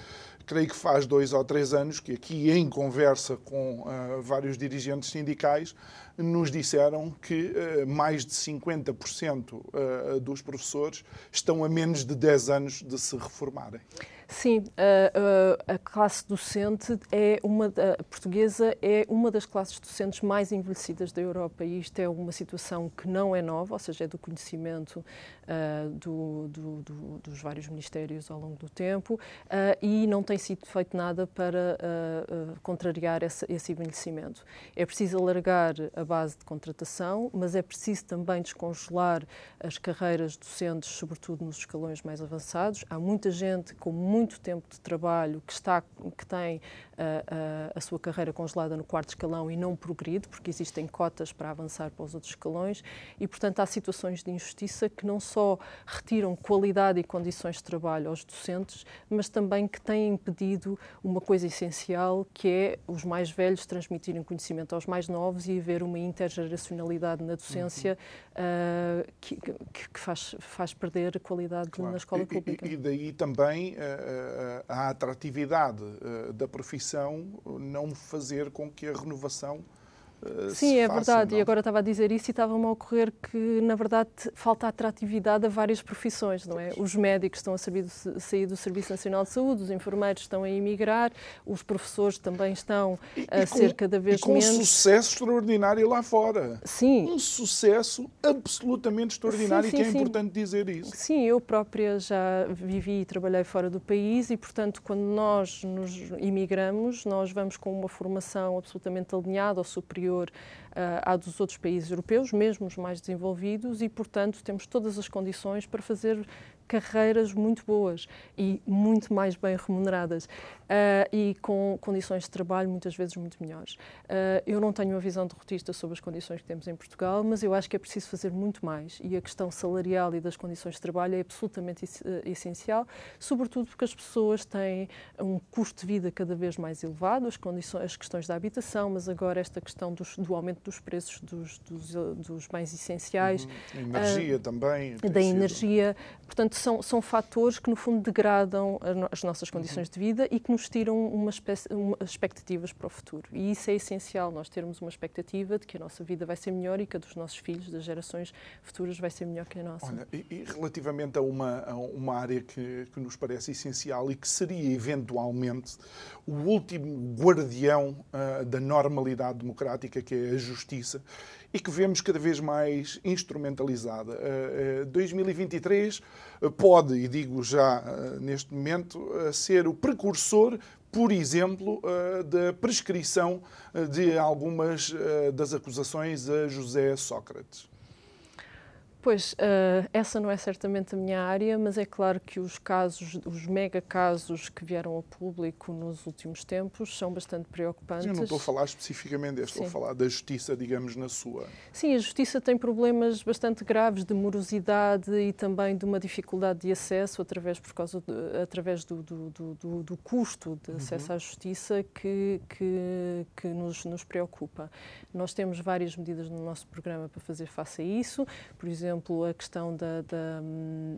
creio que faz dois ou três anos que aqui em conversa com uh, vários dirigentes sindicais nos disseram que uh, mais de 50% uh, dos professores estão a menos de 10 anos de se reformarem. Sim, a, a, a, classe docente é uma portuguesa é uma das classes docentes mais envelhecidas da Europa e isto é uma situação que não é nova, ou seja, é do conhecimento uh, do, do, do, dos vários ministérios ao longo do tempo uh, e não tem sido feito nada para uh, contrariar esse, esse envelhecimento. É preciso alargar a base de contratação, mas é preciso também descongelar as carreiras docentes, sobretudo nos escalões mais avançados. Há muita gente com muito tempo de trabalho que, está, que tem a, a, sua carreira congelada no quarto escalão e não progride, porque existem cotas para avançar para os outros escalões, e, portanto, há situações de injustiça que não só retiram qualidade e condições de trabalho aos docentes, mas também que têm impedido uma coisa essencial, que é os mais velhos transmitirem conhecimento aos mais novos e haver uma intergeracionalidade na docência uhum. Uh, que, que, faz, faz perder a qualidade claro. na escola pública. E, e daí também uh, a atratividade da profissão não fazer com que a renovação Sim, é verdade. Não? E agora estava a dizer isso e estava-me a ocorrer que, na verdade, falta atratividade a várias profissões, não é? Os médicos estão a sair do Serviço Nacional de Saúde, os enfermeiros estão a emigrar, os professores também estão a ser cada vez e com menos. um sucesso extraordinário lá fora. Sim. Um sucesso absolutamente extraordinário sim, sim, e que é sim. importante dizer isso. Sim, eu própria já vivi e trabalhei fora do país e, portanto, quando nós nos imigramos, nós vamos com uma formação absolutamente alinhada ou superior superior uh, à dos outros países europeus, mesmo os mais desenvolvidos, e, portanto, temos todas as condições para fazer carreiras muito boas e muito mais bem remuneradas uh, e com condições de trabalho muitas vezes muito melhores. Uh, eu não tenho uma visão derrotista sobre as condições que temos em Portugal, mas eu acho que é preciso fazer muito mais e a questão salarial e das condições de trabalho é absolutamente essencial, sobretudo porque as pessoas têm um custo de vida cada vez mais elevado, as, condições, as questões da habitação, mas agora esta questão dos, do aumento dos preços dos, dos, dos bens essenciais. Uhum. energia uh, também. Da energia. Portanto, são, são fatores que, no fundo, degradam as nossas condições de vida e que nos tiram uma espécie, uma, expectativas para o futuro. E isso é essencial, nós termos uma expectativa de que a nossa vida vai ser melhor e que a dos nossos filhos, das gerações futuras, vai ser melhor que a nossa. Olha, e, e relativamente a uma, a uma área que, que nos parece essencial e que seria, eventualmente, o último guardião uh, da normalidade democrática, que é a justiça, e que vemos cada vez mais instrumentalizada. Uh, uh, 2023 pode, e digo já uh, neste momento, ser o precursor por exemplo, da prescrição de algumas das acusações a José Sócrates. Pois, uh, essa não é certamente a minha área, mas é claro que os casos, os mega casos que vieram ao público nos últimos tempos são bastante preocupantes. eu não estou a falar especificamente deste, estou a falar da justiça, digamos, na sua. Sim, a justiça tem problemas bastante graves de morosidade e também de uma dificuldade de acesso através, por causa de, através do, do, do, do, custo de acesso uhum. à justiça que, que, que nos, nos preocupa. Nós temos várias medidas no nosso programa para fazer face a isso, por exemplo, exemplo, a questão da, da,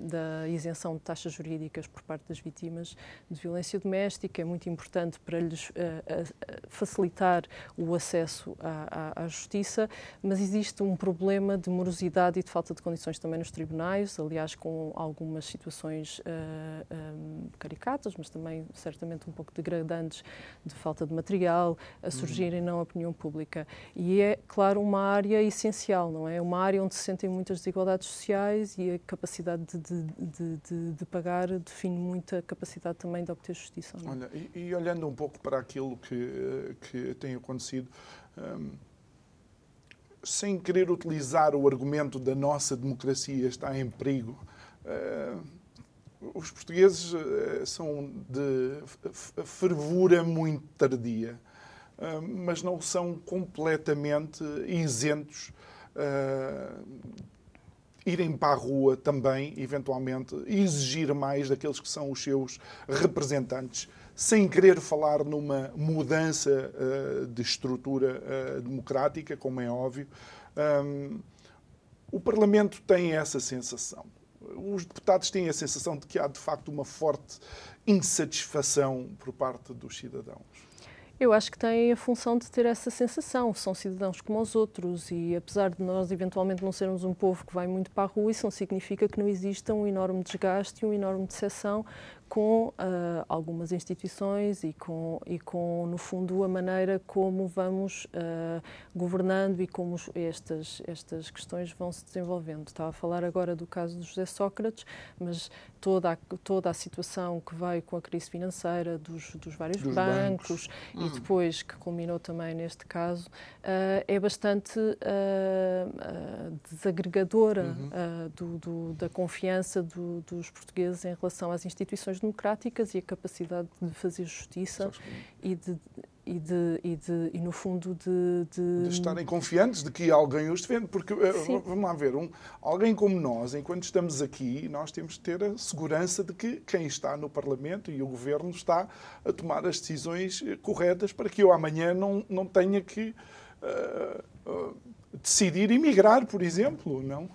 da, isenção de taxas jurídicas por parte das vítimas de violência doméstica é muito importante para lhes uh, uh, facilitar o acesso à, à, à, justiça, mas existe um problema de morosidade e de falta de condições também nos tribunais, aliás, com algumas situações uh, um, caricatas, mas também certamente um pouco degradantes de falta de material a uhum. surgirem na opinião pública. E é, claro, uma área essencial, não é? Uma área onde se sentem muitas desigualdades desigualdades sociais e a capacidade de, de, de, de pagar define muito a capacidade também de obter justiça. É? Olha, e, e, olhando um pouco para aquilo que, que tem acontecido, hum, sem querer utilizar o argumento da nossa democracia está em perigo, hum, os portugueses hum, são de fervura muito tardia, hum, mas não são completamente isentos irem para a rua também, eventualmente, exigir mais daqueles que são os seus representantes, sem querer falar numa mudança uh, de estrutura uh, democrática, como é óbvio. Um, o Parlamento tem essa sensação. Os deputados têm a sensação de que há, de facto, uma forte insatisfação por parte dos cidadãos. Eu acho que têm a função de ter essa sensação. São cidadãos como os outros e, apesar de nós eventualmente não sermos um povo que vai muito para a rua, isso não significa que não exista um enorme desgaste e uma enorme decepção com uh, algumas instituições e com, e com, no fundo, a maneira como vamos uh, governando e como estas, estas questões vão se desenvolvendo. Estava a falar agora do caso do José Sócrates, mas toda a, toda a situação que veio com a crise financeira dos, dos vários dos bancos, bancos, e hum. depois que culminou também neste caso, uh, é bastante desagregadora uhum. do, do, da confiança do, dos portugueses em relação às instituições democráticas e a capacidade de fazer justiça e de, e, de, e, de, e no fundo de, de... de estarem confiantes de que alguém os defende. Porque, eh, Sim. vamos lá ver, um, alguém como nós, enquanto estamos aqui, nós temos de ter a segurança de que quem está no Parlamento e o Governo está a tomar as decisões eh, corretas para que eu amanhã não, não tenha que uh, uh, decidir emigrar, por exemplo, não?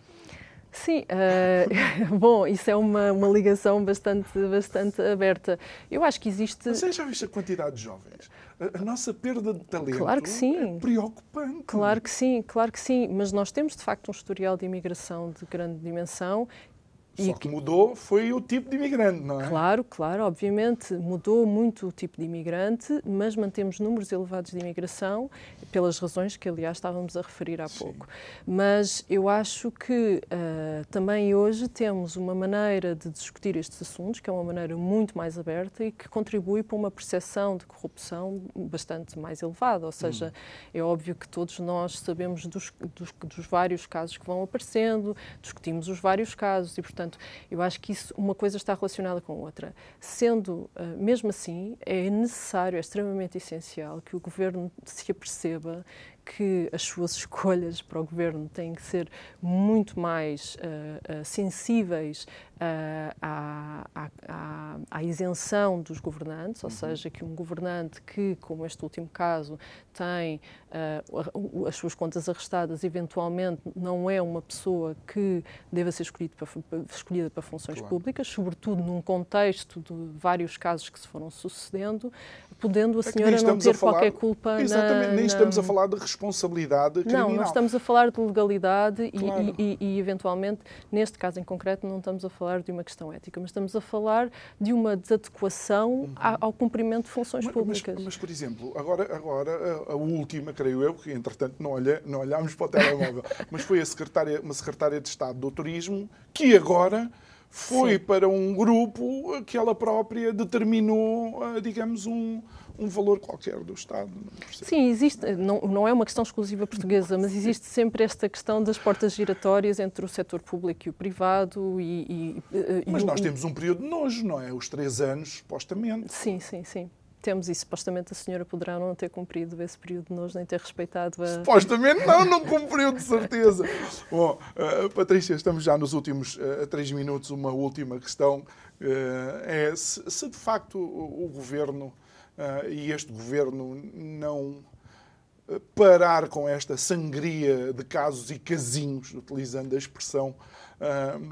Sim, uh, <laughs> bom, isso é uma, uma ligação bastante, bastante aberta. Eu acho que existe. Você já viu a quantidade de jovens? A, a nossa perda de talento claro que sim. é preocupante. Claro que sim, claro que sim. Mas nós temos de facto um historial de imigração de grande dimensão só que mudou foi o tipo de imigrante, não é? Claro, claro, obviamente mudou muito o tipo de imigrante, mas mantemos números elevados de imigração, pelas razões que, aliás, estávamos a referir há Sim. pouco. Mas eu acho que uh, também hoje temos uma maneira de discutir estes assuntos, que é uma maneira muito mais aberta e que contribui para uma percepção de corrupção bastante mais elevada. Ou seja, hum. é óbvio que todos nós sabemos dos, dos, dos vários casos que vão aparecendo, discutimos os vários casos e, portanto, Portanto, eu acho que isso, uma coisa está relacionada com outra. Sendo, uh, mesmo assim, é necessário, é extremamente essencial que o governo se aperceba que as suas <laughs> escolhas para o governo têm que ser muito mais uh, uh, sensíveis à, à, à, isenção dos governantes, ou uhum. seja, que um governante que, como este último caso, tem as suas contas arrestadas, eventualmente não é uma pessoa que deva ser escolhida para, escolhida para funções claro. públicas, sobretudo num contexto de vários casos que se foram sucedendo, podendo a é senhora não ter falar, qualquer culpa Exatamente, na, nem estamos a falar de responsabilidade criminal. Não, nós estamos a falar de legalidade claro. e, e, e, eventualmente, neste caso em concreto, não estamos a falar de uma questão ética, mas estamos a falar de uma desadequação uhum. ao, cumprimento de funções mas, públicas. Mas, mas, por exemplo, agora, agora a, a, última, creio eu, que entretanto não, olhei, não olhámos para o telemóvel, <laughs> mas foi a secretária, uma secretária de Estado do Turismo que agora foi Sim. para um grupo que ela própria determinou, eh, digamos, um, um valor qualquer do Estado. Sim, existe, não, não é uma questão exclusiva portuguesa, mas existe sempre esta questão das portas giratórias entre o setor público e o privado. E, e, mas nós temos um período de nojo, não é? Os três anos, supostamente. Sim, sim, sim temos e supostamente a senhora poderá não ter cumprido esse período de nojo, nem ter respeitado a... Supostamente não, não cumpriu, de certeza. <laughs> Bom, uh, Patrícia, estamos já nos últimos uh, três minutos. Uma última questão uh, é se, se, de facto o, o Governo e este Governo não parar com esta sangria de casos e casinhos, utilizando a expressão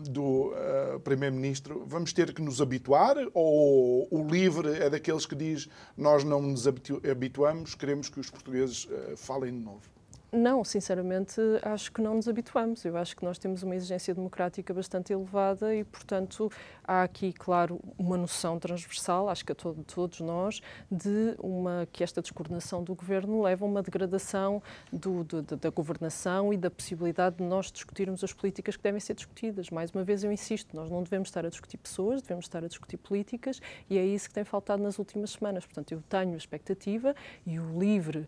do uh, Primeiro-Ministro, vamos ter que nos habituar? Ou o livre é daqueles que diz nós não nos habituamos, queremos que os portugueses uh, falem de novo? Não, sinceramente, acho que não nos habituamos. Eu acho que nós temos uma exigência democrática bastante elevada e, portanto, há aqui, claro, uma noção transversal, acho que a todo, todos nós, de uma que esta descoordenação do governo leva a uma degradação do, do, da governação e da possibilidade de nós discutirmos as políticas que devem ser discutidas. Mais uma vez, eu insisto, nós não devemos estar a discutir pessoas, devemos estar a discutir políticas e é isso que tem faltado nas últimas semanas. Portanto, eu tenho a expectativa e o LIVRE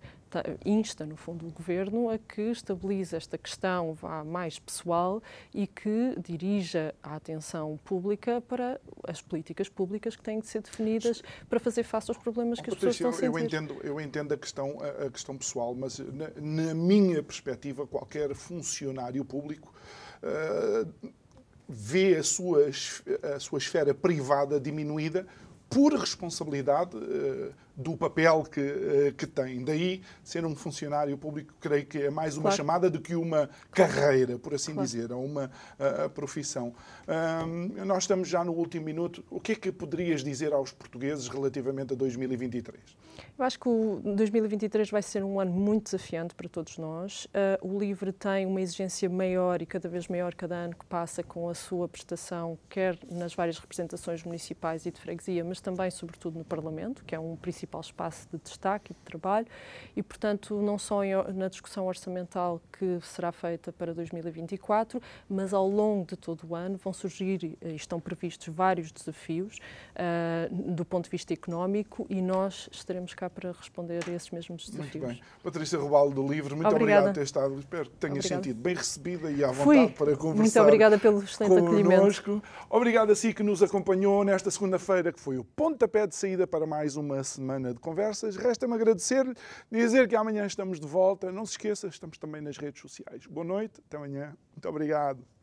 insta, no fundo, o Governo a que estabilize esta questão vá mais pessoal e que dirija a atenção pública para as políticas públicas que têm de ser definidas para fazer face aos problemas que as pessoas estão a sentir. Eu entendo, eu entendo a, questão, a questão pessoal, mas na, na minha perspectiva, qualquer funcionário público uh, vê a sua, a sua esfera privada diminuída por responsabilidade uh, do papel que, uh, que tem. Daí, ser um funcionário público, creio que é mais uma claro. chamada do que uma carreira, por assim claro. dizer, ou uma uh, profissão. Nós estamos já no último minuto. O que é que poderias dizer aos portugueses relativamente a 2023? Eu acho que o 2023 vai ser um ano muito desafiante para todos nós. Uh, o LIVRE tem uma exigência maior e cada vez maior cada ano que passa com a sua prestação, quer nas várias representações municipais e de freguesia, mas também, sobretudo, no Parlamento, que é um principal espaço de destaque e de trabalho. E, portanto, não só na discussão orçamental que será feita para 2024, mas ao longo de todo o ano vão surgir e estão previstos vários desafios uh, do ponto de vista económico e nós estaremos cá para responder a esses mesmos desafios. Muito bem. Patrícia Robalo do Livro, muito obrigada. obrigado por ter estado. Espero que tenhas obrigada. sentido bem recebida e à vontade Fui. para conversar. Muito obrigada pelo excelente acolhimento. Obrigado a si que nos acompanhou nesta segunda-feira, que foi o pontapé de saída para mais uma semana de conversas. Resta-me agradecer-lhe, dizer que amanhã estamos de volta. Não se esqueça, estamos também nas redes sociais. Boa noite, até amanhã. Muito obrigado.